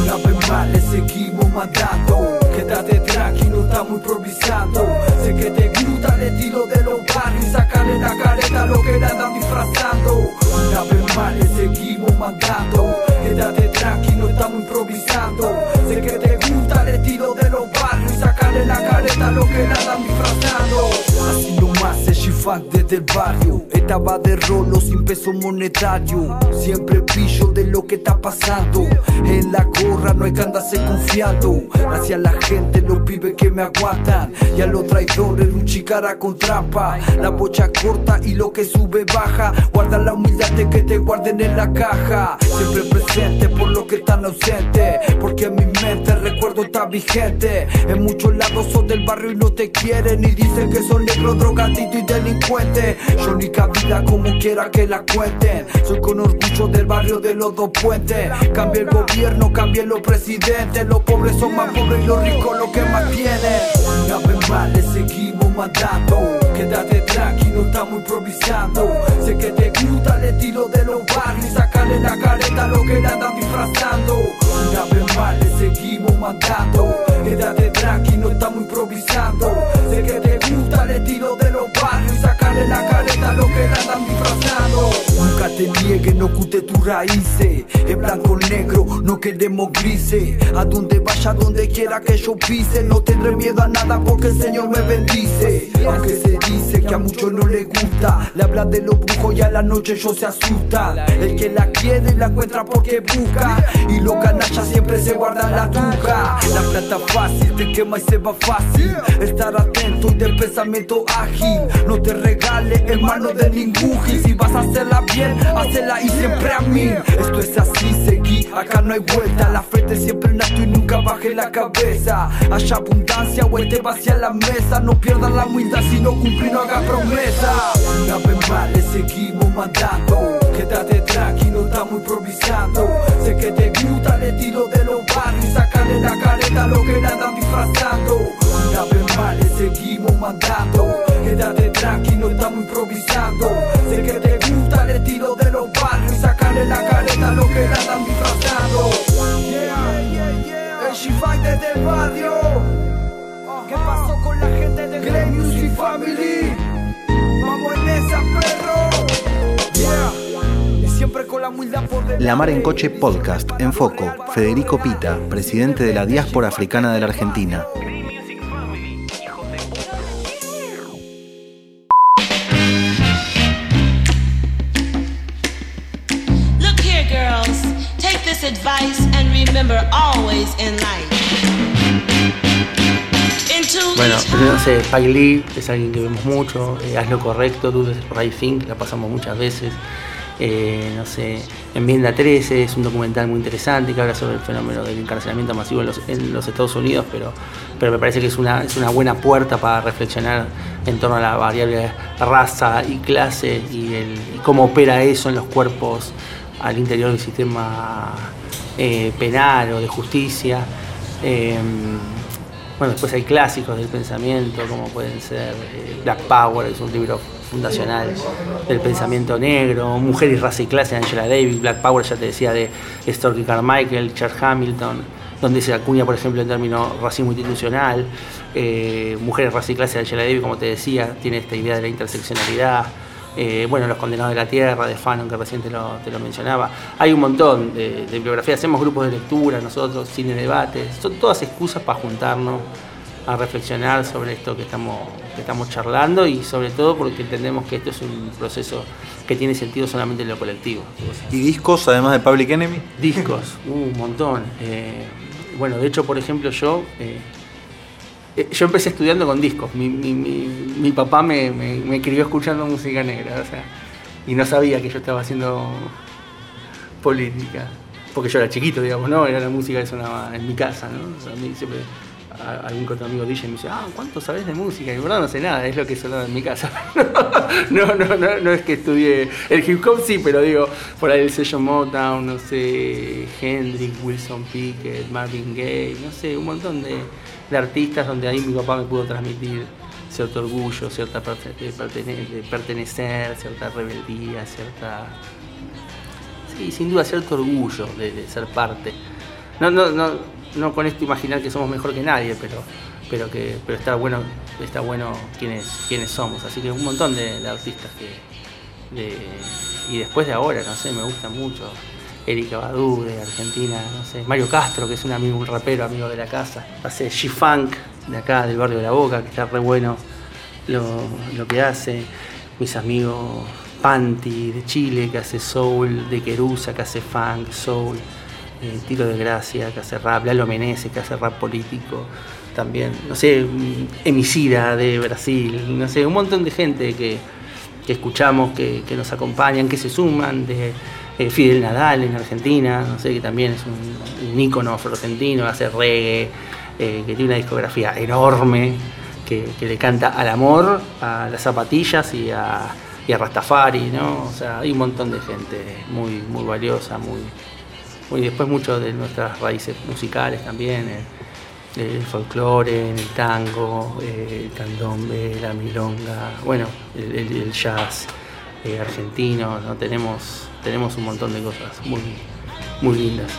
Una vez más le seguimos mandando. Quédate tranquilo, estamos improvisando. Sé que te gusta el estilo de los barrios y sacarle la careta lo que la andan disfrazando. Una vez más le seguimos mandando. Quédate tranquilo, estamos improvisando. Sé que te gusta el estilo de los barrios y sacarle la careta lo que la andan disfrazando. Así nomás el chifán desde el barrio. Estaba de rolo sin peso monetario. Siempre pillo de lo que está pasando. En la gorra no hay que andarse confiando. Hacia la gente, los pibes que me aguantan. Y a los traidores, luchicara con trampa. La bocha corta y lo que sube baja. Guarda la humildad de que te guarden en la caja. Siempre presente por lo que están ausentes. Porque en mi mente recuerdo está vigente. En muchos lados son del barrio y no te quieren. Y dicen que son negro, drogadito y delincuente. Yo ni cabida como quiera que la cuenten. Soy con orgullo del barrio de los dos puentes. Cambia el gobierno, cambia los presidentes. Los pobres son más pobres y los ricos los que más tienen. Una vez más le seguimos mandando. Quédate tranquilo, estamos improvisando. Sé que te gusta el estilo de los barrios. Sacarle la careta a lo que le andan disfrazando. Seguimos mandando. Quédate tranquilo, te niegues, no oculte tus raíces. Es blanco negro, no queremos grises. A donde vaya, donde quiera que yo pise. No tendré miedo a nada porque el Señor me bendice. Aunque se dice que a muchos no les gusta. Le habla de los brujos y a la noche ellos se asustan. El que la quiere la encuentra porque busca. Y los canallas siempre se guardan la tuca. La plata fácil te quema y se va fácil. Estar atento y del pensamiento ágil. No te regales hermano de ningún gil. Si vas a hacerla bien, hacela y siempre a mí. Esto es así, seguí, acá no hay vuelta. La frente siempre en alto y nunca baje la cabeza. Haya abundancia o te vacía la mesa. No pierdas la humildad si no cumplí, no hagas promesa. Una vez más le seguimos mandando. Quédate tranquilo, estamos improvisando. Sé que te gusta el estilo de los barrios. Sacarle la careta a lo que le andan disfrazando. Una vez más le seguimos mandando. Quédate tranquilo, estamos improvisando. El Shifai desde el barrio. ¿Qué pasó con la gente de Grey Music Family? Vamos en esa, perro. Yeah. Y siempre con la humildad por delante. La Mar en Coche Podcast en Foco, Federico Pita, presidente de la diáspora africana de la Argentina. Look here, girls. Take this advice and remember always in life. Bueno, no sé, Spike Lee es alguien que vemos mucho, eh, Haz lo correcto, the Right Thing, la pasamos muchas veces. Eh, no sé, Enmienda 13 es un documental muy interesante que habla sobre el fenómeno del encarcelamiento masivo en los, en los Estados Unidos, pero, pero me parece que es una, es una buena puerta para reflexionar en torno a la variable raza y clase y, cómo opera eso en los cuerpos al interior del sistema eh, penal o de justicia. Eh, bueno, después hay clásicos del pensamiento, como pueden ser eh, Black Power, es un libro fundacional del pensamiento negro, Mujer y raza y clase de Angela Davis, Black Power, ya te decía, de Storky Carmichael, Charles Hamilton, donde se acuña, por ejemplo, el término racismo institucional, eh, Mujeres, raza y clase de Angela Davis, como te decía, tiene esta idea de la interseccionalidad. Eh, bueno, Los Condenados de la Tierra, de Fanon, que recién te lo, te lo mencionaba. Hay un montón de, de bibliografías, hacemos grupos de lectura, nosotros, cine debates, son todas excusas para juntarnos a reflexionar sobre esto que estamos, que estamos charlando y sobre todo porque entendemos que esto es un proceso que tiene sentido solamente en lo colectivo. ¿Y discos además de Public Enemy? Discos, un montón. Eh, bueno, de hecho, por ejemplo, yo eh, yo empecé estudiando con discos. Mi, mi- mi- papá me, me- escuchando música negra, o sea, y no sabía que yo estaba haciendo política. Porque yo era chiquito, digamos, ¿no? Era la música que sonaba en mi casa, ¿no? Siempre algún otro amigo DJ me dice, ah, ¿cuánto sabes de música? Y en verdad no sé nada, es lo que sonaba en mi casa. no, no, no, no es que estudié el hip hop, sí, pero digo, por ahí el sello Motown, no sé, Hendrix, Wilson Pickett, Marvin Gaye, no sé, un montón de, de artistas donde ahí mi papá me pudo transmitir cierto orgullo, cierta pertenecer, cierta rebeldía, cierta Sí, sin duda cierto orgullo de, de ser parte. No, no, no, no con esto imaginar que somos mejor que nadie, pero, pero que pero está bueno, está bueno quienes, quienes somos. Así que un montón de, artistas que. y después de ahora, no sé, me gusta mucho. Erika Badu de Argentina, no sé, Mario Castro, que es un amigo, un rapero amigo de la casa, hace G-Funk de acá, del barrio de la Boca, que está re bueno lo, que hace, mis amigos Panti de Chile, que hace soul, de Querusa, que hace funk, soul, eh, Tiro de Gracia, que hace rap, Lalo Menezes, que hace rap político, también, no sé, Emicida de Brasil, no sé, un montón de gente que, escuchamos, que, que nos acompañan, que se suman, de eh, Fidel Nadal en Argentina, no sé, que también es un, ícono argentino, hace reggae, eh, que tiene una discografía enorme, que, le canta al amor, a las zapatillas y a, a Rastafari, ¿no? O sea, hay un montón de gente muy, muy valiosa, muy, muy después mucho de nuestras raíces musicales también, el, folclore, el tango, el candombe, la milonga, bueno, el, jazz eh, argentino, ¿no? Tenemos tenemos un montón de cosas muy, muy lindas.